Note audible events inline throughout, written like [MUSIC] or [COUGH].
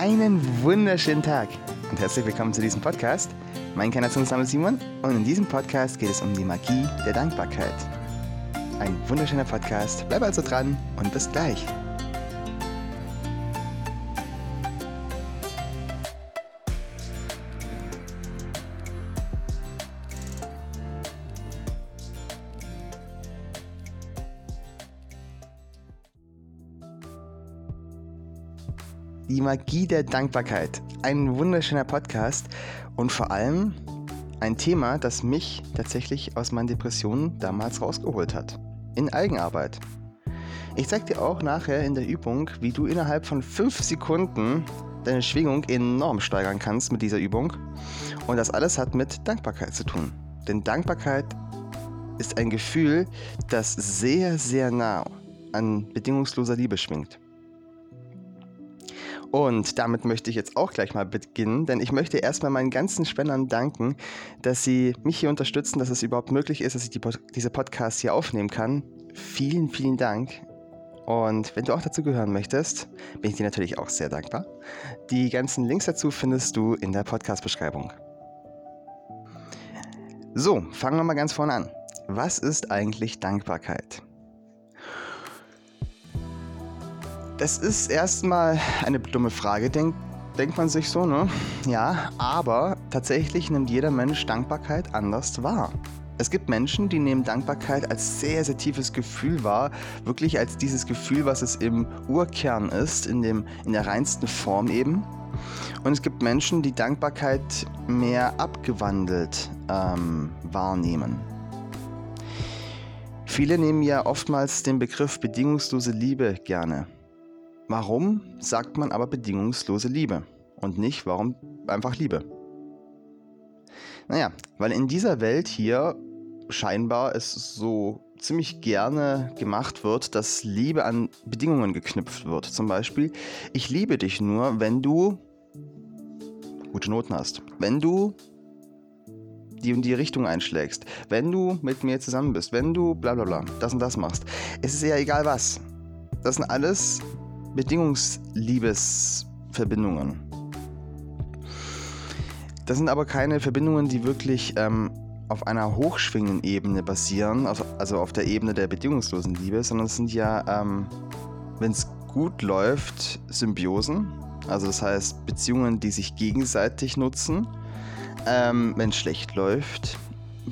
Einen wunderschönen Tag und herzlich willkommen zu diesem Podcast. Mein Kanationsname ist Simon und in diesem Podcast geht es um die Magie der Dankbarkeit. Ein wunderschöner Podcast. Bleib also dran und bis gleich. Die Magie der Dankbarkeit. Ein wunderschöner Podcast und vor allem ein Thema, das mich tatsächlich aus meinen Depressionen damals rausgeholt hat. In Eigenarbeit. Ich zeige dir auch nachher in der Übung, wie du innerhalb von 5 Sekunden deine Schwingung enorm steigern kannst mit dieser Übung. Und das alles hat mit Dankbarkeit zu tun. Denn Dankbarkeit ist ein Gefühl, das sehr, sehr nah an bedingungsloser Liebe schwingt. Und damit möchte ich jetzt auch gleich mal beginnen, denn ich möchte erstmal meinen ganzen Spendern danken, dass sie mich hier unterstützen, dass es überhaupt möglich ist, dass ich die, diese Podcast hier aufnehmen kann. Vielen, vielen Dank. Und wenn du auch dazu gehören möchtest, bin ich dir natürlich auch sehr dankbar. Die ganzen Links dazu findest du in der Podcast-Beschreibung. So, fangen wir mal ganz vorne an. Was ist eigentlich Dankbarkeit? Das ist erstmal eine dumme Frage, denk, denkt man sich so, ne? Ja, aber tatsächlich nimmt jeder Mensch Dankbarkeit anders wahr. Es gibt Menschen, die nehmen Dankbarkeit als sehr, sehr tiefes Gefühl wahr, wirklich als dieses Gefühl, was es im Urkern ist, in, dem, in der reinsten Form eben. Und es gibt Menschen, die Dankbarkeit mehr abgewandelt ähm, wahrnehmen. Viele nehmen ja oftmals den Begriff bedingungslose Liebe gerne. Warum sagt man aber bedingungslose Liebe und nicht warum einfach Liebe? Naja, weil in dieser Welt hier scheinbar es so ziemlich gerne gemacht wird, dass Liebe an Bedingungen geknüpft wird. Zum Beispiel, ich liebe dich nur, wenn du gute Noten hast. Wenn du die und die Richtung einschlägst. Wenn du mit mir zusammen bist. Wenn du bla bla bla, das und das machst. Es ist ja egal was. Das sind alles Bedingungsliebesverbindungen. Das sind aber keine Verbindungen, die wirklich ähm, auf einer hochschwingenden Ebene basieren, also, auf der Ebene der bedingungslosen Liebe, sondern es sind ja, ähm, wenn es gut läuft, Symbiosen. Also das heißt Beziehungen, die sich gegenseitig nutzen. Ähm, wenn es schlecht läuft,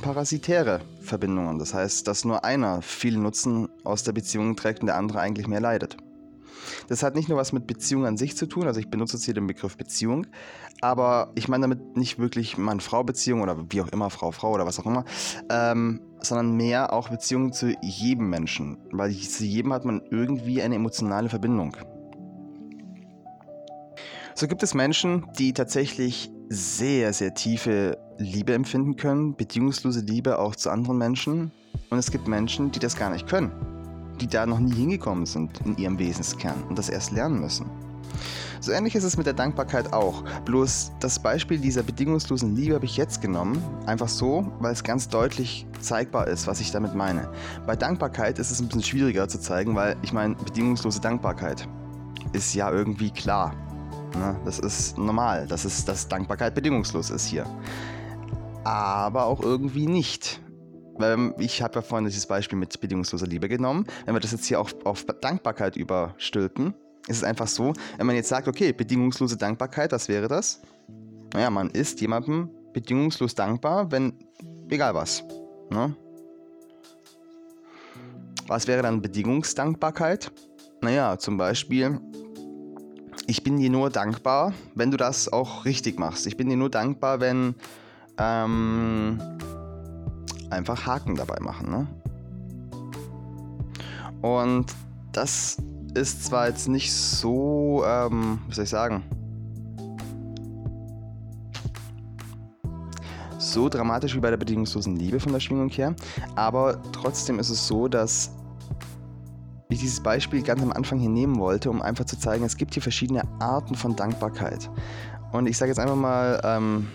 parasitäre Verbindungen. Das heißt, dass nur einer viel Nutzen aus der Beziehung trägt und der andere eigentlich mehr leidet. Das hat nicht nur was mit Beziehung an sich zu tun, also ich benutze jetzt hier den Begriff Beziehung, aber ich meine damit nicht wirklich Mann-Frau-Beziehung oder wie auch immer, Frau-Frau oder was auch immer, ähm, sondern mehr auch Beziehungen zu jedem Menschen, weil zu jedem hat man irgendwie eine emotionale Verbindung. So gibt es Menschen, die tatsächlich sehr, sehr tiefe Liebe empfinden können, bedingungslose Liebe auch zu anderen Menschen. Und es gibt Menschen, die das gar nicht können die da noch nie hingekommen sind in ihrem Wesenskern und das erst lernen müssen. So ähnlich ist es mit der Dankbarkeit auch. Bloß das Beispiel dieser bedingungslosen Liebe habe ich jetzt genommen, einfach so, weil es ganz deutlich zeigbar ist, was ich damit meine. Bei Dankbarkeit ist es ein bisschen schwieriger zu zeigen, weil ich meine, bedingungslose Dankbarkeit ist ja irgendwie klar. Ne? Das ist normal, dass, es, dass Dankbarkeit bedingungslos ist hier. Aber auch irgendwie nicht. Weil ich habe ja vorhin dieses Beispiel mit bedingungsloser Liebe genommen. Wenn wir das jetzt hier auf, auf Dankbarkeit überstülpen, ist es einfach so, wenn man jetzt sagt, okay, bedingungslose Dankbarkeit, was wäre das? Naja, man ist jemandem bedingungslos dankbar, wenn, egal was. Ne? Was wäre dann Bedingungsdankbarkeit? Naja, zum Beispiel, ich bin dir nur dankbar, wenn du das auch richtig machst. Ich bin dir nur dankbar, wenn ähm, einfach Haken dabei machen. Ne? Und das ist zwar jetzt nicht so, ähm, wie soll ich sagen, so dramatisch wie bei der bedingungslosen Liebe von der Schwingung her, aber trotzdem ist es so, dass ich dieses Beispiel ganz am Anfang hier nehmen wollte, um einfach zu zeigen, es gibt hier verschiedene Arten von Dankbarkeit. Und ich sage jetzt einfach mal, ähm,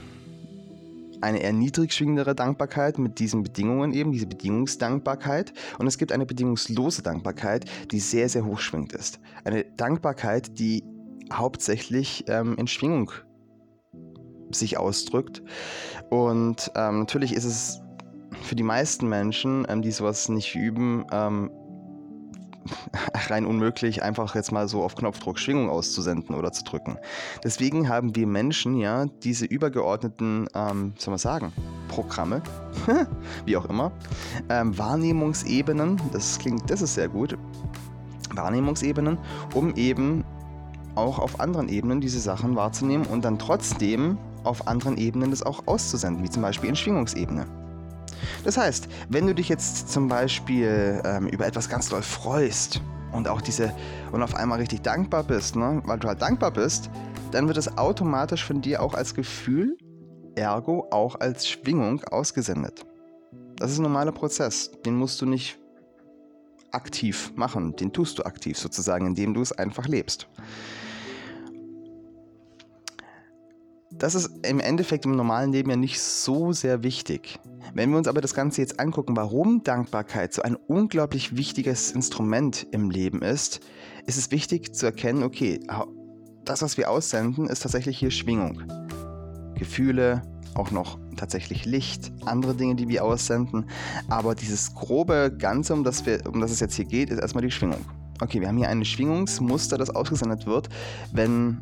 eine eher niedrig schwingendere Dankbarkeit mit diesen Bedingungen eben, diese Bedingungsdankbarkeit. Und es gibt eine bedingungslose Dankbarkeit, die sehr, sehr hoch schwingt ist. Eine Dankbarkeit, die hauptsächlich ähm, in Schwingung sich ausdrückt. Und ähm, natürlich ist es für die meisten Menschen, ähm, die sowas nicht üben, ähm, [LAUGHS] rein unmöglich, einfach jetzt mal so auf Knopfdruck Schwingung auszusenden oder zu drücken. Deswegen haben wir Menschen ja diese übergeordneten, ähm, soll man sagen, Programme, [LAUGHS] wie auch immer, ähm, Wahrnehmungsebenen, das klingt, das ist sehr gut, Wahrnehmungsebenen, um eben auch auf anderen Ebenen diese Sachen wahrzunehmen und dann trotzdem auf anderen Ebenen das auch auszusenden, wie zum Beispiel in Schwingungsebene. Das heißt, wenn du dich jetzt zum Beispiel ähm, über etwas ganz doll freust und auch diese und auf einmal richtig dankbar bist, ne, weil du halt dankbar bist, dann wird es automatisch von dir auch als Gefühl, ergo auch als Schwingung ausgesendet. Das ist ein normaler Prozess, den musst du nicht aktiv machen, den tust du aktiv sozusagen, indem du es einfach lebst. Das ist im Endeffekt im normalen Leben ja nicht so sehr wichtig. Wenn wir uns aber das Ganze jetzt angucken, warum Dankbarkeit so ein unglaublich wichtiges Instrument im Leben ist, ist es wichtig zu erkennen, okay, das, was wir aussenden, ist tatsächlich hier Schwingung. Gefühle, auch noch tatsächlich Licht, andere Dinge, die wir aussenden. Aber dieses grobe Ganze, um das, wir, um das es jetzt hier geht, ist erstmal die Schwingung. Okay, wir haben hier ein Schwingungsmuster, das ausgesendet wird, wenn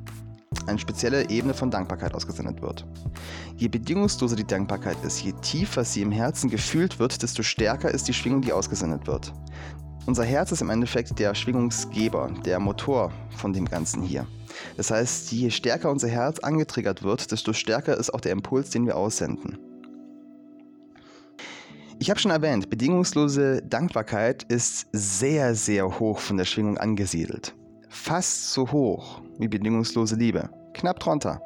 eine spezielle Ebene von Dankbarkeit ausgesendet wird. Je bedingungsloser die Dankbarkeit ist, je tiefer sie im Herzen gefühlt wird, desto stärker ist die Schwingung, die ausgesendet wird. Unser Herz ist im Endeffekt der Schwingungsgeber, der Motor von dem Ganzen hier. Das heißt, je stärker unser Herz angetriggert wird, desto stärker ist auch der Impuls, den wir aussenden. Ich habe schon erwähnt, bedingungslose Dankbarkeit ist sehr, sehr hoch von der Schwingung angesiedelt fast so hoch wie bedingungslose Liebe. Knapp drunter.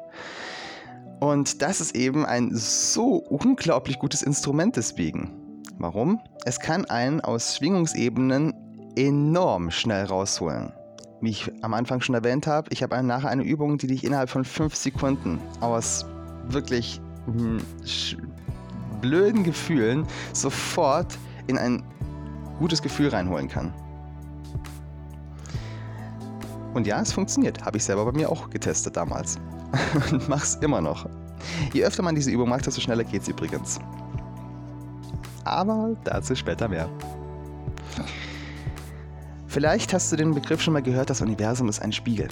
Und das ist eben ein so unglaublich gutes Instrument deswegen. Warum? Es kann einen aus Schwingungsebenen enorm schnell rausholen. Wie ich am Anfang schon erwähnt habe, ich habe nachher eine Übung, die dich innerhalb von 5 Sekunden aus wirklich hm, blöden Gefühlen sofort in ein gutes Gefühl reinholen kann. Und ja, es funktioniert. Habe ich selber bei mir auch getestet damals. Und [LAUGHS] mach's immer noch. Je öfter man diese Übung macht, desto schneller geht's übrigens. Aber dazu später mehr. Vielleicht hast du den Begriff schon mal gehört, das Universum ist ein Spiegel.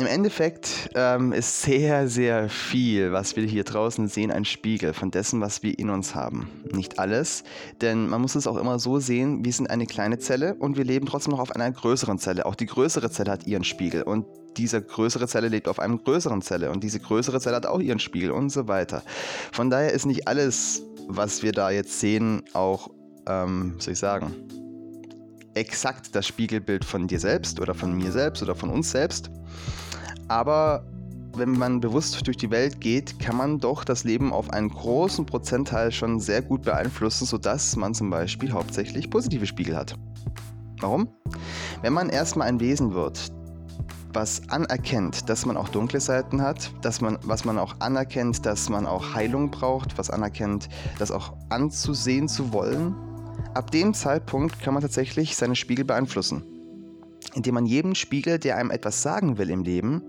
Im Endeffekt ähm, ist sehr, sehr viel, was wir hier draußen sehen, ein Spiegel von dessen, was wir in uns haben. Nicht alles, denn man muss es auch immer so sehen, wir sind eine kleine Zelle und wir leben trotzdem noch auf einer größeren Zelle. Auch die größere Zelle hat ihren Spiegel und diese größere Zelle lebt auf einem größeren Zelle und diese größere Zelle hat auch ihren Spiegel und so weiter. Von daher ist nicht alles, was wir da jetzt sehen, auch, ähm, soll ich sagen, exakt das Spiegelbild von dir selbst oder von mir selbst oder von uns selbst. Aber wenn man bewusst durch die Welt geht, kann man doch das Leben auf einen großen Prozentteil schon sehr gut beeinflussen, sodass man zum Beispiel hauptsächlich positive Spiegel hat. Warum? Wenn man erstmal ein Wesen wird, was anerkennt, dass man auch dunkle Seiten hat, dass man, was man auch anerkennt, dass man auch Heilung braucht, was anerkennt, das auch anzusehen zu wollen, ab dem Zeitpunkt kann man tatsächlich seine Spiegel beeinflussen. Indem man jedem Spiegel, der einem etwas sagen will im Leben,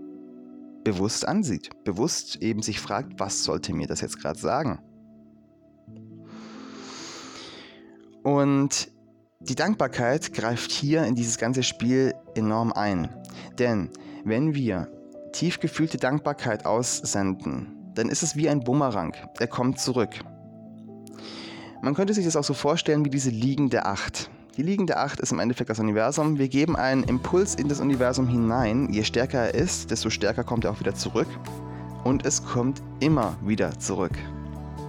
bewusst ansieht, bewusst eben sich fragt, was sollte mir das jetzt gerade sagen? Und die Dankbarkeit greift hier in dieses ganze Spiel enorm ein. Denn wenn wir tief gefühlte Dankbarkeit aussenden, dann ist es wie ein Bumerang. Er kommt zurück. Man könnte sich das auch so vorstellen wie diese liegende Acht. Die liegende Acht ist im Endeffekt das Universum. Wir geben einen Impuls in das Universum hinein. Je stärker er ist, desto stärker kommt er auch wieder zurück. Und es kommt immer wieder zurück.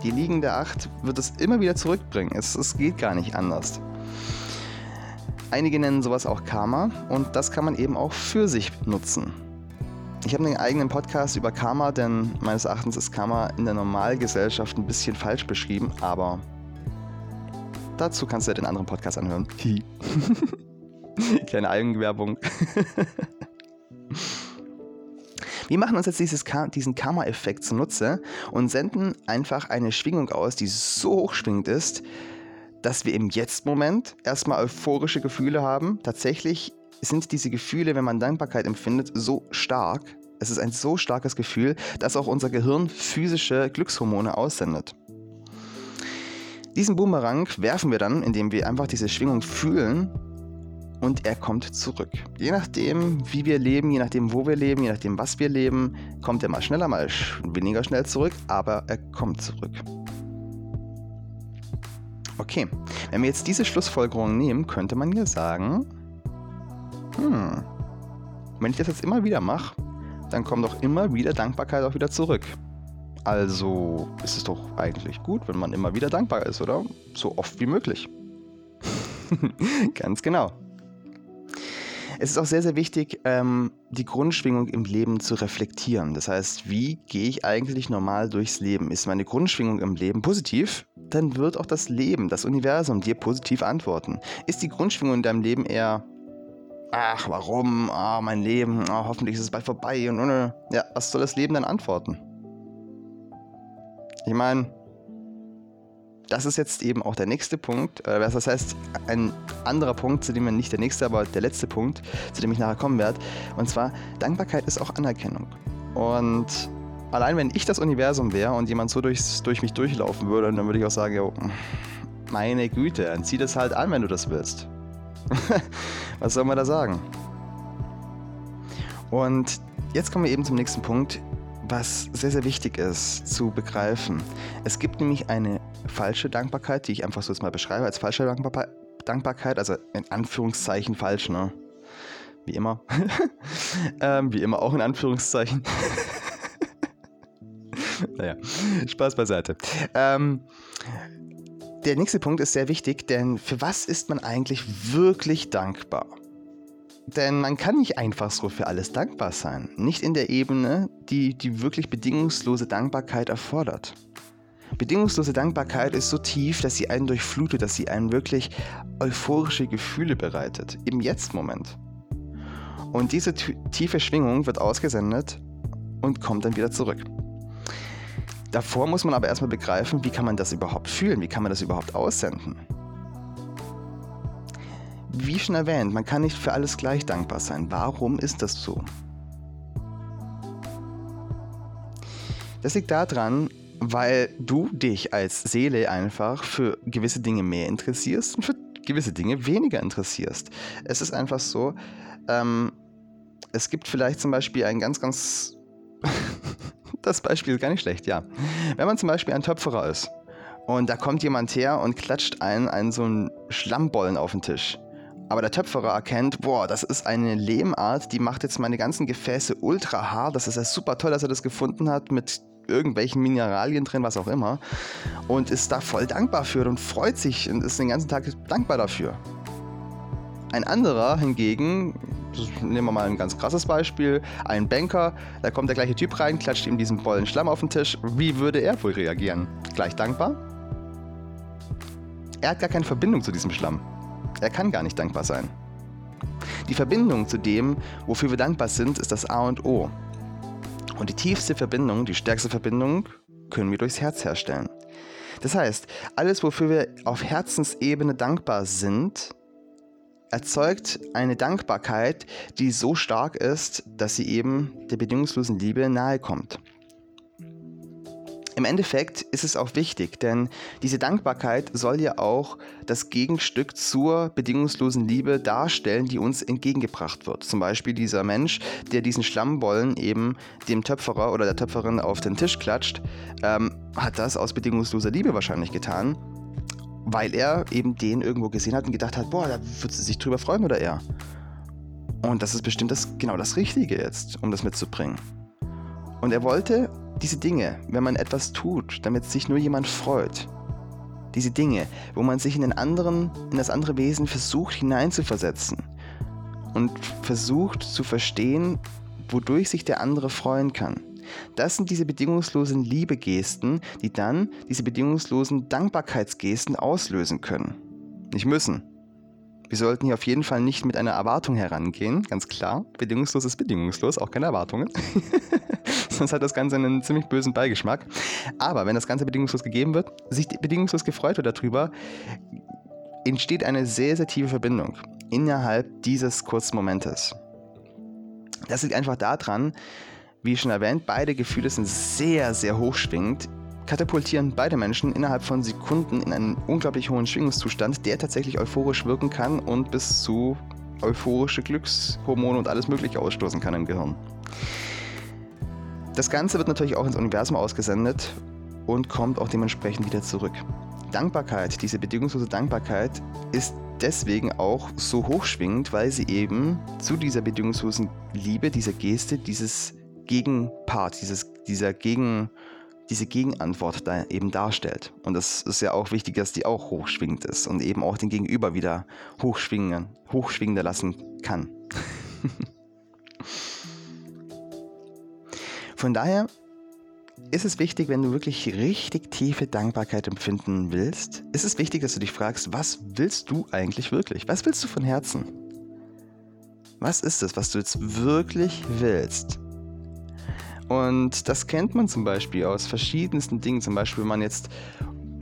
Die liegende Acht wird es immer wieder zurückbringen. Es, es geht gar nicht anders. Einige nennen sowas auch Karma und das kann man eben auch für sich nutzen. Ich habe einen eigenen Podcast über Karma, denn meines Erachtens ist Karma in der Normalgesellschaft ein bisschen falsch beschrieben, aber Dazu kannst du ja den anderen Podcast anhören. [LAUGHS] Kleine Eigenwerbung. [LAUGHS] Wir machen uns jetzt dieses, diesen Karma-Effekt zunutze und senden einfach eine Schwingung aus, die so hochschwingend ist, dass wir im Jetzt-Moment erstmal euphorische Gefühle haben, tatsächlich sind diese Gefühle, wenn man Dankbarkeit empfindet, so stark. Es ist ein so starkes Gefühl, dass auch unser Gehirn physische Glückshormone aussendet. Diesen Boomerang werfen wir dann, indem wir einfach diese Schwingung fühlen und er kommt zurück. Je nachdem, wie wir leben, je nachdem, wo wir leben, je nachdem, was wir leben, kommt er mal schneller, mal weniger schnell zurück, aber er kommt zurück. Okay, wenn wir jetzt diese Schlussfolgerung nehmen, könnte man ja sagen, hm, wenn ich das jetzt immer wieder mache, dann kommt doch immer wieder Dankbarkeit auch wieder zurück. Also ist es doch eigentlich gut, wenn man immer wieder dankbar ist, oder? So oft wie möglich. [LAUGHS] Ganz genau. Es ist auch sehr, sehr wichtig, ähm, die Grundschwingung im Leben zu reflektieren. Das heißt, wie gehe ich eigentlich normal durchs Leben? Ist meine Grundschwingung im Leben positiv? Dann wird auch das Leben, das Universum dir positiv antworten. Ist die Grundschwingung in deinem Leben eher, ach, warum? Ah, mein Leben, ah, hoffentlich ist es bald vorbei und, und, ja, was soll das Leben dann antworten? Ich meine, das ist jetzt eben auch der nächste Punkt. Äh, das heißt, ein anderer Punkt, zu dem wir nicht der nächste, aber der letzte Punkt, zu dem ich nachher kommen werde. Und zwar, Dankbarkeit ist auch Anerkennung. Und allein wenn ich das Universum wäre und jemand so durchs, durch mich durchlaufen würde, dann würde ich auch sagen, jo, meine Güte, dann zieh das halt an, wenn du das willst. [LAUGHS] Was soll man da sagen? Und jetzt kommen wir eben zum nächsten Punkt was sehr, sehr wichtig ist zu begreifen. Es gibt nämlich eine falsche Dankbarkeit, die ich einfach so jetzt mal beschreibe als falsche Dankbarkeit, also in Anführungszeichen falsch, ne? Wie immer. [LAUGHS] ähm, wie immer auch in Anführungszeichen. [LAUGHS] naja, Spaß beiseite. Ähm, der nächste Punkt ist sehr wichtig, denn für was ist man eigentlich wirklich dankbar? Denn man kann nicht einfach so für alles dankbar sein. Nicht in der Ebene, die die wirklich bedingungslose Dankbarkeit erfordert. Bedingungslose Dankbarkeit ist so tief, dass sie einen durchflutet, dass sie einen wirklich euphorische Gefühle bereitet. Im Jetzt-Moment. Und diese tiefe Schwingung wird ausgesendet und kommt dann wieder zurück. Davor muss man aber erstmal begreifen, wie kann man das überhaupt fühlen, wie kann man das überhaupt aussenden wie schon erwähnt, man kann nicht für alles gleich dankbar sein. Warum ist das so? Das liegt daran, weil du dich als Seele einfach für gewisse Dinge mehr interessierst und für gewisse Dinge weniger interessierst. Es ist einfach so, ähm, es gibt vielleicht zum Beispiel ein ganz, ganz... [LAUGHS] das Beispiel ist gar nicht schlecht, ja. Wenn man zum Beispiel ein Töpferer ist und da kommt jemand her und klatscht einen, einen so einen Schlammbollen auf den Tisch aber der Töpferer erkennt, boah, das ist eine Lehmart, die macht jetzt meine ganzen Gefäße ultra hart. Das ist ja super toll, dass er das gefunden hat mit irgendwelchen Mineralien drin, was auch immer. Und ist da voll dankbar für und freut sich und ist den ganzen Tag dankbar dafür. Ein anderer hingegen, nehmen wir mal ein ganz krasses Beispiel, ein Banker, da kommt der gleiche Typ rein, klatscht ihm diesen Bollen Schlamm auf den Tisch. Wie würde er wohl reagieren? Gleich dankbar? Er hat gar keine Verbindung zu diesem Schlamm. Er kann gar nicht dankbar sein. Die Verbindung zu dem, wofür wir dankbar sind, ist das A und O. Und die tiefste Verbindung, die stärkste Verbindung, können wir durchs Herz herstellen. Das heißt, alles, wofür wir auf Herzensebene dankbar sind, erzeugt eine Dankbarkeit, die so stark ist, dass sie eben der bedingungslosen Liebe nahe kommt. Im Endeffekt ist es auch wichtig, denn diese Dankbarkeit soll ja auch das Gegenstück zur bedingungslosen Liebe darstellen, die uns entgegengebracht wird. Zum Beispiel dieser Mensch, der diesen Schlammbollen eben dem Töpferer oder der Töpferin auf den Tisch klatscht, ähm, hat das aus bedingungsloser Liebe wahrscheinlich getan, weil er eben den irgendwo gesehen hat und gedacht hat, boah, da würde sie sich drüber freuen oder er. Und das ist bestimmt das, genau das Richtige jetzt, um das mitzubringen. Und er wollte diese Dinge, wenn man etwas tut, damit sich nur jemand freut, diese Dinge, wo man sich in den anderen, in das andere Wesen versucht hineinzuversetzen und versucht zu verstehen, wodurch sich der andere freuen kann. Das sind diese bedingungslosen Liebegesten, die dann diese bedingungslosen Dankbarkeitsgesten auslösen können. Nicht müssen. Wir sollten hier auf jeden Fall nicht mit einer Erwartung herangehen, ganz klar. Bedingungslos ist bedingungslos, auch keine Erwartungen. [LAUGHS] sonst hat das Ganze einen ziemlich bösen Beigeschmack. Aber wenn das Ganze bedingungslos gegeben wird, sich bedingungslos gefreut wird darüber, entsteht eine sehr, sehr tiefe Verbindung innerhalb dieses kurzen Momentes. Das liegt einfach daran, wie schon erwähnt, beide Gefühle sind sehr, sehr hochschwingend, katapultieren beide Menschen innerhalb von Sekunden in einen unglaublich hohen Schwingungszustand, der tatsächlich euphorisch wirken kann und bis zu euphorische Glückshormone und alles Mögliche ausstoßen kann im Gehirn. Das Ganze wird natürlich auch ins Universum ausgesendet und kommt auch dementsprechend wieder zurück. Dankbarkeit, diese bedingungslose Dankbarkeit, ist deswegen auch so hochschwingend, weil sie eben zu dieser bedingungslosen Liebe, dieser Geste, dieses Gegenpart, dieses, dieser Gegen, diese Gegenantwort da eben darstellt. Und das ist ja auch wichtig, dass die auch hochschwingend ist und eben auch den Gegenüber wieder hochschwingen, hochschwingender lassen kann. [LAUGHS] Von daher ist es wichtig, wenn du wirklich richtig tiefe Dankbarkeit empfinden willst, ist es wichtig, dass du dich fragst, was willst du eigentlich wirklich? Was willst du von Herzen? Was ist es, was du jetzt wirklich willst? Und das kennt man zum Beispiel aus verschiedensten Dingen. Zum Beispiel, wenn man jetzt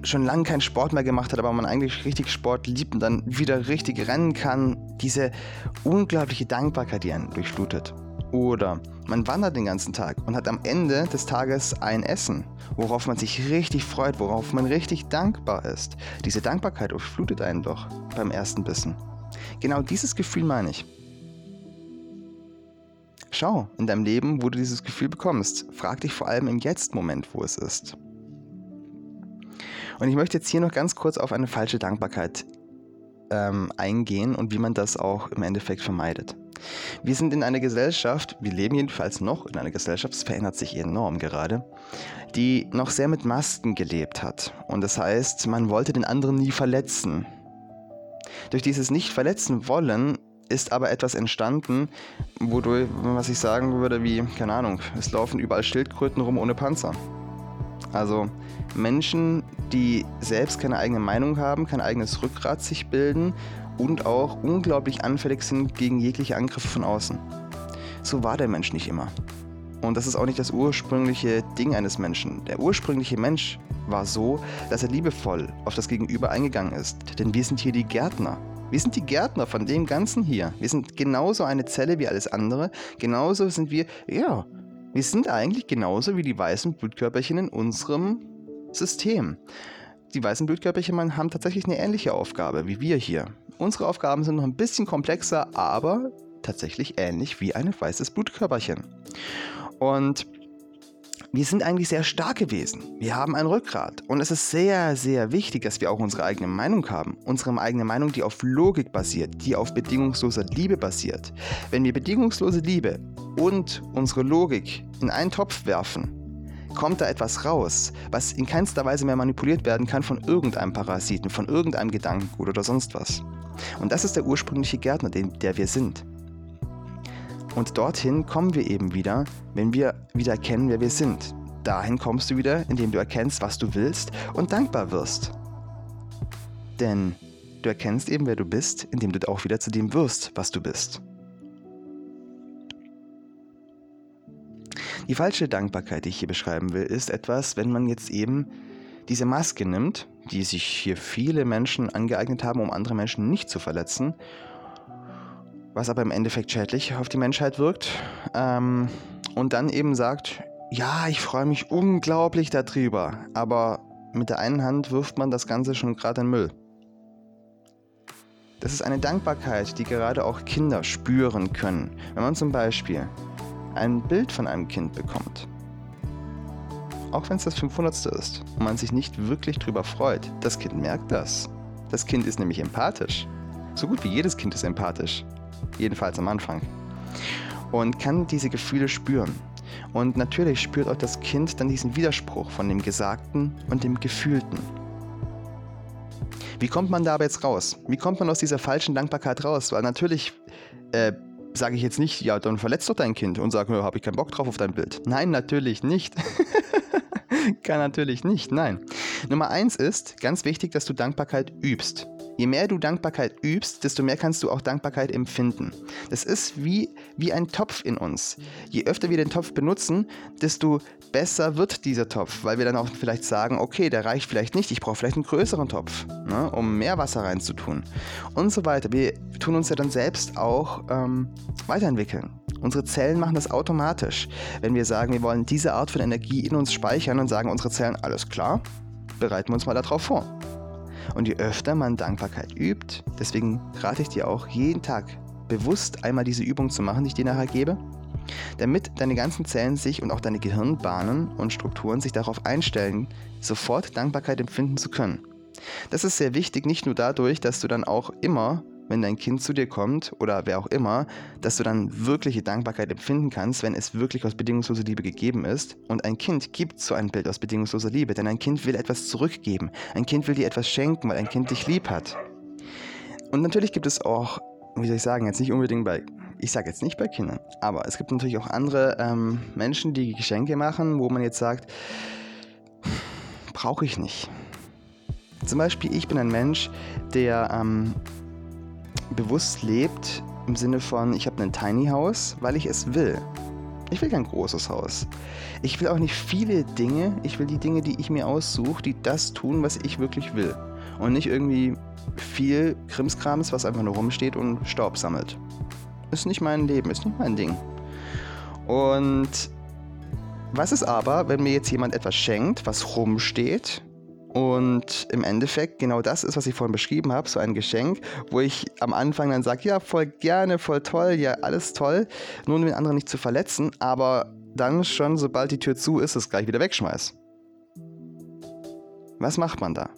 schon lange keinen Sport mehr gemacht hat, aber man eigentlich richtig Sport liebt und dann wieder richtig rennen kann. Diese unglaubliche Dankbarkeit, die einen durchflutet. Oder man wandert den ganzen Tag und hat am Ende des Tages ein Essen, worauf man sich richtig freut, worauf man richtig dankbar ist. Diese Dankbarkeit durchflutet einen doch beim ersten Bissen. Genau dieses Gefühl meine ich. Schau in deinem Leben, wo du dieses Gefühl bekommst. Frag dich vor allem im Jetzt-Moment, wo es ist. Und ich möchte jetzt hier noch ganz kurz auf eine falsche Dankbarkeit ähm, eingehen und wie man das auch im Endeffekt vermeidet. Wir sind in einer Gesellschaft, wir leben jedenfalls noch in einer Gesellschaft, es verändert sich enorm gerade, die noch sehr mit Masken gelebt hat. Und das heißt, man wollte den anderen nie verletzen. Durch dieses Nicht verletzen wollen ist aber etwas entstanden, wodurch, was ich sagen würde, wie, keine Ahnung, es laufen überall Schildkröten rum ohne Panzer. Also Menschen, die selbst keine eigene Meinung haben, kein eigenes Rückgrat sich bilden und auch unglaublich anfällig sind gegen jegliche Angriffe von außen. So war der Mensch nicht immer. Und das ist auch nicht das ursprüngliche Ding eines Menschen. Der ursprüngliche Mensch war so, dass er liebevoll auf das Gegenüber eingegangen ist. Denn wir sind hier die Gärtner. Wir sind die Gärtner von dem Ganzen hier. Wir sind genauso eine Zelle wie alles andere. Genauso sind wir, ja, wir sind eigentlich genauso wie die weißen Blutkörperchen in unserem System. Die weißen Blutkörperchen haben tatsächlich eine ähnliche Aufgabe wie wir hier. Unsere Aufgaben sind noch ein bisschen komplexer, aber tatsächlich ähnlich wie ein weißes Blutkörperchen. Und wir sind eigentlich sehr starke Wesen. Wir haben ein Rückgrat. Und es ist sehr, sehr wichtig, dass wir auch unsere eigene Meinung haben. Unsere eigene Meinung, die auf Logik basiert, die auf bedingungsloser Liebe basiert. Wenn wir bedingungslose Liebe und unsere Logik in einen Topf werfen, kommt da etwas raus, was in keinster Weise mehr manipuliert werden kann von irgendeinem Parasiten, von irgendeinem Gedankengut oder sonst was. Und das ist der ursprüngliche Gärtner, der wir sind. Und dorthin kommen wir eben wieder, wenn wir wieder erkennen, wer wir sind. Dahin kommst du wieder, indem du erkennst, was du willst und dankbar wirst. Denn du erkennst eben, wer du bist, indem du auch wieder zu dem wirst, was du bist. Die falsche Dankbarkeit, die ich hier beschreiben will, ist etwas, wenn man jetzt eben diese Maske nimmt, die sich hier viele Menschen angeeignet haben, um andere Menschen nicht zu verletzen, was aber im Endeffekt schädlich auf die Menschheit wirkt, ähm, und dann eben sagt, ja, ich freue mich unglaublich darüber, aber mit der einen Hand wirft man das Ganze schon gerade in Müll. Das ist eine Dankbarkeit, die gerade auch Kinder spüren können. Wenn man zum Beispiel ein Bild von einem Kind bekommt, auch wenn es das 500. ist und man sich nicht wirklich drüber freut, das Kind merkt das. Das Kind ist nämlich empathisch. So gut wie jedes Kind ist empathisch. Jedenfalls am Anfang. Und kann diese Gefühle spüren. Und natürlich spürt auch das Kind dann diesen Widerspruch von dem Gesagten und dem Gefühlten. Wie kommt man da aber jetzt raus? Wie kommt man aus dieser falschen Dankbarkeit raus? Weil natürlich äh, sage ich jetzt nicht, ja, dann verletzt doch dein Kind und sage, habe ich keinen Bock drauf auf dein Bild. Nein, natürlich nicht. [LAUGHS] Kann natürlich nicht, nein. Nummer eins ist, ganz wichtig, dass du Dankbarkeit übst. Je mehr du Dankbarkeit übst, desto mehr kannst du auch Dankbarkeit empfinden. Das ist wie, wie ein Topf in uns. Je öfter wir den Topf benutzen, desto besser wird dieser Topf, weil wir dann auch vielleicht sagen, okay, der reicht vielleicht nicht, ich brauche vielleicht einen größeren Topf, ne, um mehr Wasser reinzutun und so weiter. Wir tun uns ja dann selbst auch ähm, weiterentwickeln. Unsere Zellen machen das automatisch. Wenn wir sagen, wir wollen diese Art von Energie in uns speichern und sagen unsere Zellen, alles klar, bereiten wir uns mal darauf vor. Und je öfter man Dankbarkeit übt, deswegen rate ich dir auch jeden Tag bewusst einmal diese Übung zu machen, die ich dir nachher gebe, damit deine ganzen Zellen sich und auch deine Gehirnbahnen und Strukturen sich darauf einstellen, sofort Dankbarkeit empfinden zu können. Das ist sehr wichtig, nicht nur dadurch, dass du dann auch immer wenn dein Kind zu dir kommt oder wer auch immer, dass du dann wirkliche Dankbarkeit empfinden kannst, wenn es wirklich aus bedingungsloser Liebe gegeben ist. Und ein Kind gibt so ein Bild aus bedingungsloser Liebe, denn ein Kind will etwas zurückgeben. Ein Kind will dir etwas schenken, weil ein Kind dich lieb hat. Und natürlich gibt es auch, wie soll ich sagen, jetzt nicht unbedingt bei, ich sage jetzt nicht bei Kindern, aber es gibt natürlich auch andere ähm, Menschen, die Geschenke machen, wo man jetzt sagt, brauche ich nicht. Zum Beispiel, ich bin ein Mensch, der ähm, bewusst lebt im Sinne von, ich habe ein Tiny House, weil ich es will. Ich will kein großes Haus. Ich will auch nicht viele Dinge. Ich will die Dinge, die ich mir aussuche, die das tun, was ich wirklich will. Und nicht irgendwie viel Krimskrams, was einfach nur rumsteht und Staub sammelt. Ist nicht mein Leben, ist nicht mein Ding. Und was ist aber, wenn mir jetzt jemand etwas schenkt, was rumsteht und im Endeffekt genau das ist, was ich vorhin beschrieben habe, so ein Geschenk, wo ich am Anfang dann sage, ja, voll gerne, voll toll, ja, alles toll, nur um den anderen nicht zu verletzen, aber dann schon, sobald die Tür zu ist, es gleich wieder wegschmeiß. Was macht man da?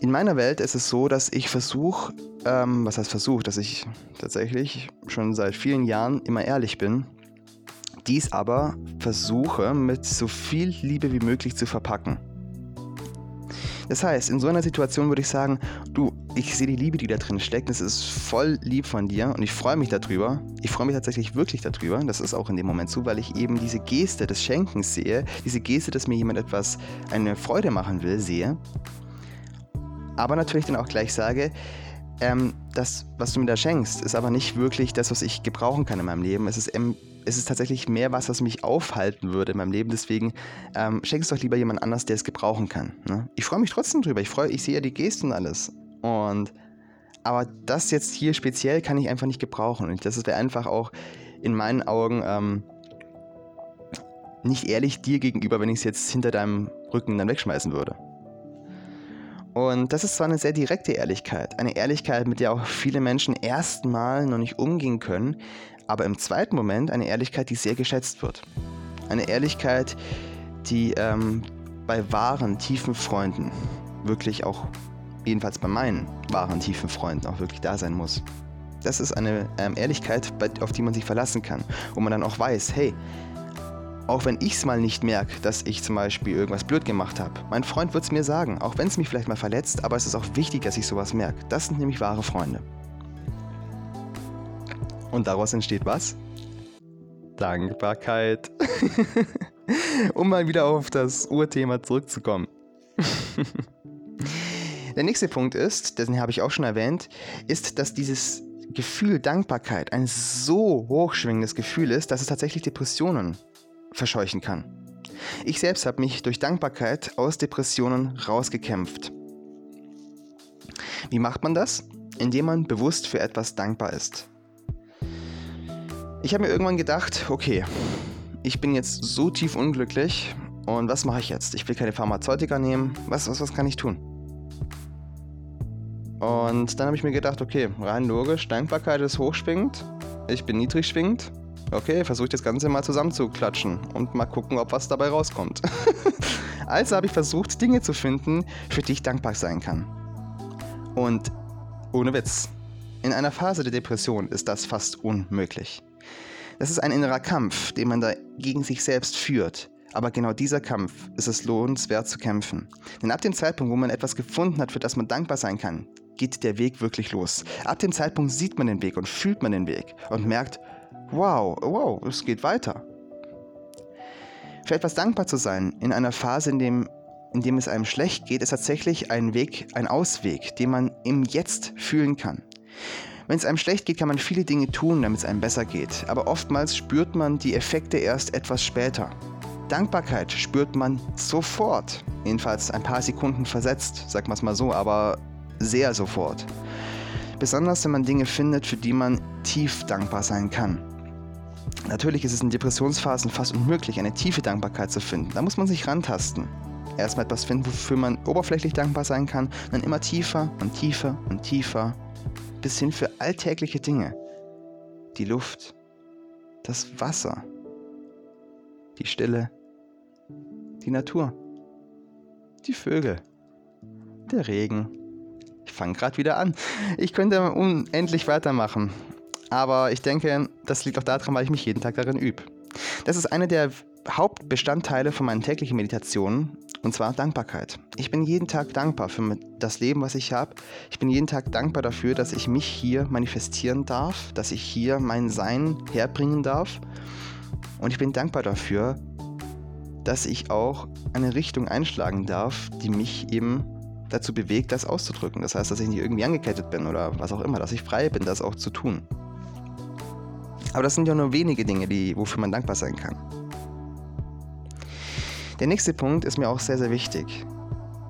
In meiner Welt ist es so, dass ich versuche, ähm, was heißt versuche, dass ich tatsächlich schon seit vielen Jahren immer ehrlich bin dies aber versuche mit so viel Liebe wie möglich zu verpacken. Das heißt, in so einer Situation würde ich sagen, du, ich sehe die Liebe, die da drin steckt, das ist voll lieb von dir und ich freue mich darüber. Ich freue mich tatsächlich wirklich darüber, das ist auch in dem Moment so, weil ich eben diese Geste des Schenkens sehe, diese Geste, dass mir jemand etwas, eine Freude machen will, sehe. Aber natürlich dann auch gleich sage, ähm, das, was du mir da schenkst, ist aber nicht wirklich das, was ich gebrauchen kann in meinem Leben. Es ist es ist tatsächlich mehr was, was mich aufhalten würde in meinem Leben. Deswegen ähm, schenk es doch lieber jemand anders, der es gebrauchen kann. Ne? Ich freue mich trotzdem drüber. Ich freue, ich sehe ja die Gesten und alles. Und aber das jetzt hier speziell kann ich einfach nicht gebrauchen. Und das wäre einfach auch in meinen Augen ähm, nicht ehrlich dir gegenüber, wenn ich es jetzt hinter deinem Rücken dann wegschmeißen würde. Und das ist zwar eine sehr direkte Ehrlichkeit, eine Ehrlichkeit, mit der auch viele Menschen erstmal noch nicht umgehen können, aber im zweiten Moment eine Ehrlichkeit, die sehr geschätzt wird. Eine Ehrlichkeit, die ähm, bei wahren, tiefen Freunden wirklich auch, jedenfalls bei meinen wahren, tiefen Freunden auch wirklich da sein muss. Das ist eine ähm, Ehrlichkeit, auf die man sich verlassen kann, wo man dann auch weiß, hey, auch wenn ich es mal nicht merke, dass ich zum Beispiel irgendwas blöd gemacht habe, mein Freund wird es mir sagen, auch wenn es mich vielleicht mal verletzt, aber es ist auch wichtig, dass ich sowas merke. Das sind nämlich wahre Freunde. Und daraus entsteht was? Dankbarkeit. [LAUGHS] um mal wieder auf das Urthema zurückzukommen. [LAUGHS] Der nächste Punkt ist, den habe ich auch schon erwähnt, ist, dass dieses Gefühl Dankbarkeit ein so hochschwingendes Gefühl ist, dass es tatsächlich Depressionen verscheuchen kann. Ich selbst habe mich durch Dankbarkeit aus Depressionen rausgekämpft. Wie macht man das? Indem man bewusst für etwas dankbar ist. Ich habe mir irgendwann gedacht, okay, ich bin jetzt so tief unglücklich und was mache ich jetzt? Ich will keine Pharmazeutika nehmen. Was, was, was kann ich tun? Und dann habe ich mir gedacht, okay, rein logisch, Dankbarkeit ist hochschwingend, ich bin niedrig schwingend. Okay, versuche ich das Ganze mal zusammenzuklatschen und mal gucken, ob was dabei rauskommt. [LAUGHS] also habe ich versucht, Dinge zu finden, für die ich dankbar sein kann. Und ohne Witz, in einer Phase der Depression ist das fast unmöglich. Das ist ein innerer Kampf, den man da gegen sich selbst führt. Aber genau dieser Kampf ist es lohnenswert zu kämpfen. Denn ab dem Zeitpunkt, wo man etwas gefunden hat, für das man dankbar sein kann, geht der Weg wirklich los. Ab dem Zeitpunkt sieht man den Weg und fühlt man den Weg und merkt, wow, wow, es geht weiter. Für etwas dankbar zu sein in einer Phase, in, dem, in dem es einem schlecht geht, ist tatsächlich ein Weg, ein Ausweg, den man im Jetzt fühlen kann. Wenn es einem schlecht geht, kann man viele Dinge tun, damit es einem besser geht. Aber oftmals spürt man die Effekte erst etwas später. Dankbarkeit spürt man sofort. Jedenfalls ein paar Sekunden versetzt, sagen wir es mal so, aber sehr sofort. Besonders wenn man Dinge findet, für die man tief dankbar sein kann. Natürlich ist es in Depressionsphasen fast unmöglich, eine tiefe Dankbarkeit zu finden. Da muss man sich rantasten. Erstmal etwas finden, wofür man oberflächlich dankbar sein kann, dann immer tiefer und tiefer und tiefer bis hin für alltägliche Dinge. Die Luft, das Wasser, die Stille, die Natur, die Vögel, der Regen. Ich fange gerade wieder an. Ich könnte unendlich weitermachen. Aber ich denke, das liegt auch daran, weil ich mich jeden Tag darin übe. Das ist eine der Hauptbestandteile von meinen täglichen Meditationen und zwar Dankbarkeit. Ich bin jeden Tag dankbar für das Leben, was ich habe. Ich bin jeden Tag dankbar dafür, dass ich mich hier manifestieren darf, dass ich hier mein Sein herbringen darf. Und ich bin dankbar dafür, dass ich auch eine Richtung einschlagen darf, die mich eben dazu bewegt, das auszudrücken. Das heißt, dass ich nicht irgendwie angekettet bin oder was auch immer, dass ich frei bin, das auch zu tun. Aber das sind ja nur wenige Dinge, die, wofür man dankbar sein kann. Der nächste Punkt ist mir auch sehr, sehr wichtig.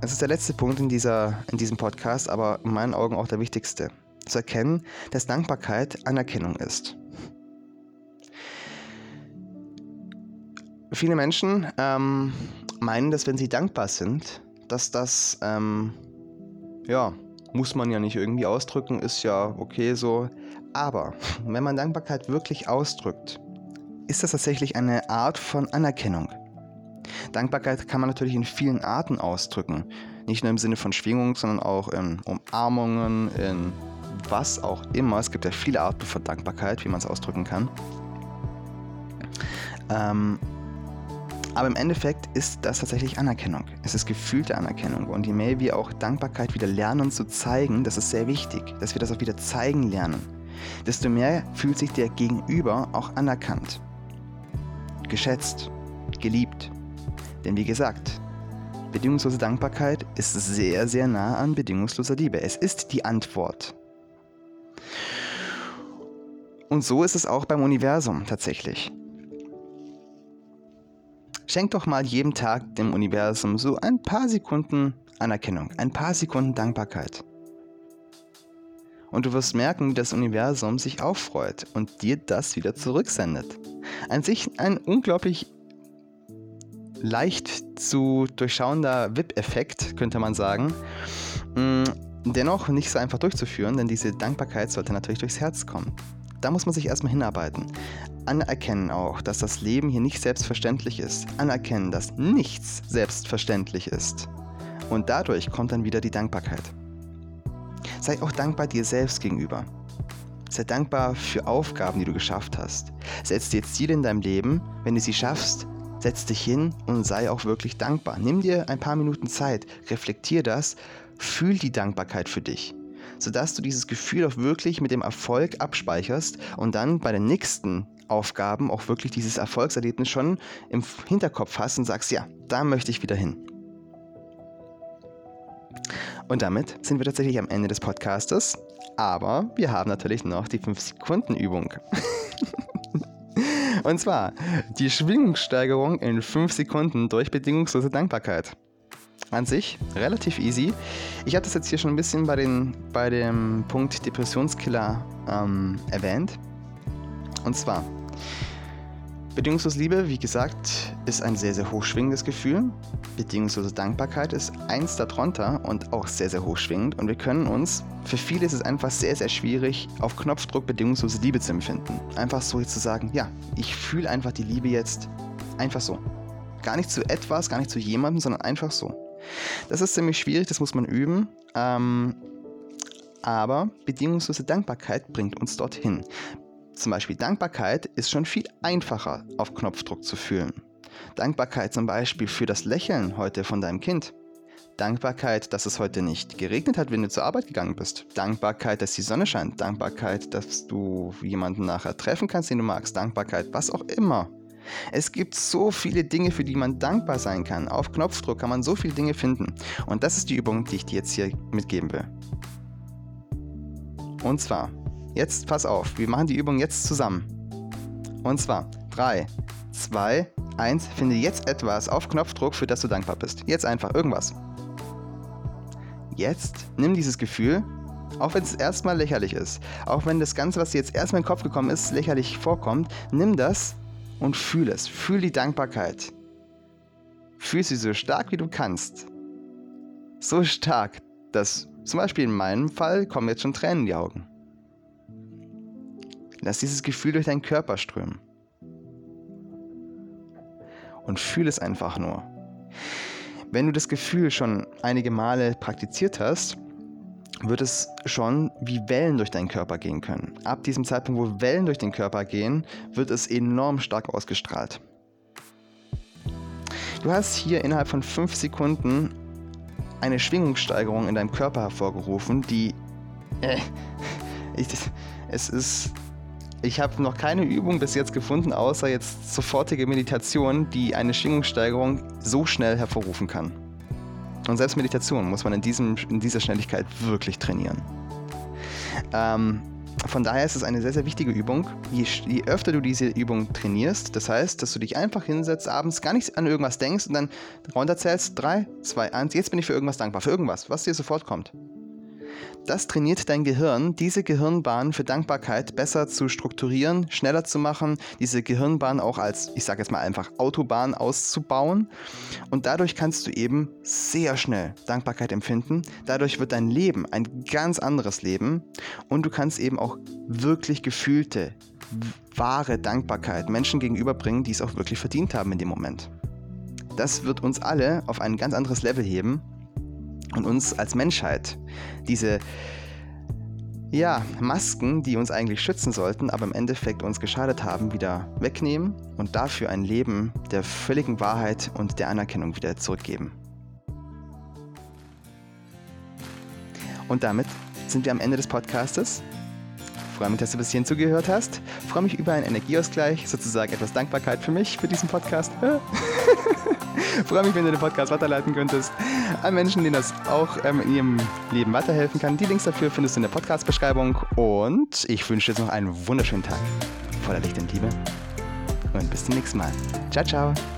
Es ist der letzte Punkt in, dieser, in diesem Podcast, aber in meinen Augen auch der wichtigste. Zu erkennen, dass Dankbarkeit Anerkennung ist. Viele Menschen ähm, meinen, dass wenn sie dankbar sind, dass das, ähm, ja, muss man ja nicht irgendwie ausdrücken, ist ja okay so. Aber wenn man Dankbarkeit wirklich ausdrückt, ist das tatsächlich eine Art von Anerkennung. Dankbarkeit kann man natürlich in vielen Arten ausdrücken. Nicht nur im Sinne von Schwingung, sondern auch in Umarmungen, in was auch immer. Es gibt ja viele Arten von Dankbarkeit, wie man es ausdrücken kann. Ähm, aber im Endeffekt ist das tatsächlich Anerkennung. Es ist gefühlte Anerkennung. Und je mehr wir auch Dankbarkeit wieder lernen zu zeigen, das ist sehr wichtig, dass wir das auch wieder zeigen lernen, desto mehr fühlt sich der Gegenüber auch anerkannt, geschätzt, geliebt. Denn wie gesagt, bedingungslose Dankbarkeit ist sehr, sehr nah an bedingungsloser Liebe. Es ist die Antwort. Und so ist es auch beim Universum tatsächlich. Schenk doch mal jeden Tag dem Universum so ein paar Sekunden Anerkennung, ein paar Sekunden Dankbarkeit. Und du wirst merken, wie das Universum sich auffreut und dir das wieder zurücksendet. An sich ein unglaublich leicht zu durchschauender VIP-Effekt, könnte man sagen. Mm, dennoch nicht so einfach durchzuführen, denn diese Dankbarkeit sollte natürlich durchs Herz kommen. Da muss man sich erstmal hinarbeiten. Anerkennen auch, dass das Leben hier nicht selbstverständlich ist. Anerkennen, dass nichts selbstverständlich ist. Und dadurch kommt dann wieder die Dankbarkeit. Sei auch dankbar dir selbst gegenüber. Sei dankbar für Aufgaben, die du geschafft hast. Setz dir Ziele in deinem Leben. Wenn du sie schaffst, Setz dich hin und sei auch wirklich dankbar. Nimm dir ein paar Minuten Zeit, reflektier das, fühl die Dankbarkeit für dich, sodass du dieses Gefühl auch wirklich mit dem Erfolg abspeicherst und dann bei den nächsten Aufgaben auch wirklich dieses Erfolgserlebnis schon im Hinterkopf hast und sagst, ja, da möchte ich wieder hin. Und damit sind wir tatsächlich am Ende des Podcastes, aber wir haben natürlich noch die 5-Sekunden-Übung. [LAUGHS] [LAUGHS] Und zwar die Schwingungssteigerung in 5 Sekunden durch bedingungslose Dankbarkeit. An sich relativ easy. Ich habe das jetzt hier schon ein bisschen bei, den, bei dem Punkt Depressionskiller ähm, erwähnt. Und zwar Bedingungslose Liebe, wie gesagt, ist ein sehr, sehr hochschwingendes Gefühl. Bedingungslose Dankbarkeit ist eins darunter und auch sehr, sehr hochschwingend. Und wir können uns, für viele ist es einfach sehr, sehr schwierig, auf Knopfdruck bedingungslose Liebe zu empfinden. Einfach so zu sagen, ja, ich fühle einfach die Liebe jetzt einfach so. Gar nicht zu etwas, gar nicht zu jemandem, sondern einfach so. Das ist ziemlich schwierig, das muss man üben. Ähm, aber bedingungslose Dankbarkeit bringt uns dorthin. Zum Beispiel Dankbarkeit ist schon viel einfacher auf Knopfdruck zu fühlen. Dankbarkeit zum Beispiel für das Lächeln heute von deinem Kind. Dankbarkeit, dass es heute nicht geregnet hat, wenn du zur Arbeit gegangen bist. Dankbarkeit, dass die Sonne scheint. Dankbarkeit, dass du jemanden nachher treffen kannst, den du magst. Dankbarkeit, was auch immer. Es gibt so viele Dinge, für die man dankbar sein kann. Auf Knopfdruck kann man so viele Dinge finden. Und das ist die Übung, die ich dir jetzt hier mitgeben will. Und zwar, jetzt pass auf, wir machen die Übung jetzt zusammen. Und zwar 3, 2, 1, finde jetzt etwas auf Knopfdruck, für das du dankbar bist. Jetzt einfach irgendwas. Jetzt nimm dieses Gefühl, auch wenn es erstmal lächerlich ist, auch wenn das Ganze, was dir jetzt erstmal in den Kopf gekommen ist, lächerlich vorkommt, nimm das und fühl es. Fühl die Dankbarkeit. Fühl sie so stark wie du kannst. So stark, dass zum Beispiel in meinem Fall kommen jetzt schon Tränen in die Augen. Lass dieses Gefühl durch deinen Körper strömen. Und fühl es einfach nur. Wenn du das Gefühl schon einige Male praktiziert hast, wird es schon wie Wellen durch deinen Körper gehen können. Ab diesem Zeitpunkt, wo Wellen durch den Körper gehen, wird es enorm stark ausgestrahlt. Du hast hier innerhalb von 5 Sekunden eine Schwingungssteigerung in deinem Körper hervorgerufen, die... Äh, [LAUGHS] ich, es ist... Ich habe noch keine Übung bis jetzt gefunden, außer jetzt sofortige Meditation, die eine Schwingungssteigerung so schnell hervorrufen kann. Und selbst Meditation muss man in, diesem, in dieser Schnelligkeit wirklich trainieren. Ähm, von daher ist es eine sehr, sehr wichtige Übung. Je, je, öfter du diese Übung trainierst, das heißt, dass du dich einfach hinsetzt, abends gar nicht an irgendwas denkst und dann runterzählst, 3, 2, 1, jetzt bin ich für irgendwas dankbar, für irgendwas, was dir sofort kommt. Das trainiert dein Gehirn, diese Gehirnbahn für Dankbarkeit besser zu strukturieren, schneller zu machen, diese Gehirnbahn auch als, ich sage jetzt mal einfach, Autobahn auszubauen. Und dadurch kannst du eben sehr schnell Dankbarkeit empfinden. Dadurch wird dein Leben ein ganz anderes Leben und du kannst eben auch wirklich gefühlte, wahre Dankbarkeit Menschen gegenüberbringen, die es auch wirklich verdient haben in dem Moment. Das wird uns alle auf ein ganz anderes Level heben und uns als Menschheit diese ja, Masken, die uns eigentlich schützen sollten, aber im Endeffekt uns geschadet haben, wieder wegnehmen und dafür ein Leben der völligen Wahrheit und der Anerkennung wieder zurückgeben. Und damit sind wir am Ende des Podcastes. Ich freue mich, dass du bis hierhin zugehört hast. Ich freue mich über einen Energieausgleich, sozusagen etwas Dankbarkeit für mich, für diesen Podcast. [LAUGHS] Freue mich, wenn du den Podcast weiterleiten könntest an Menschen, denen das auch ähm, in ihrem Leben weiterhelfen kann. Die Links dafür findest du in der Podcast-Beschreibung. Und ich wünsche dir jetzt noch einen wunderschönen Tag voller Licht und Liebe. Und bis zum nächsten Mal. Ciao, ciao.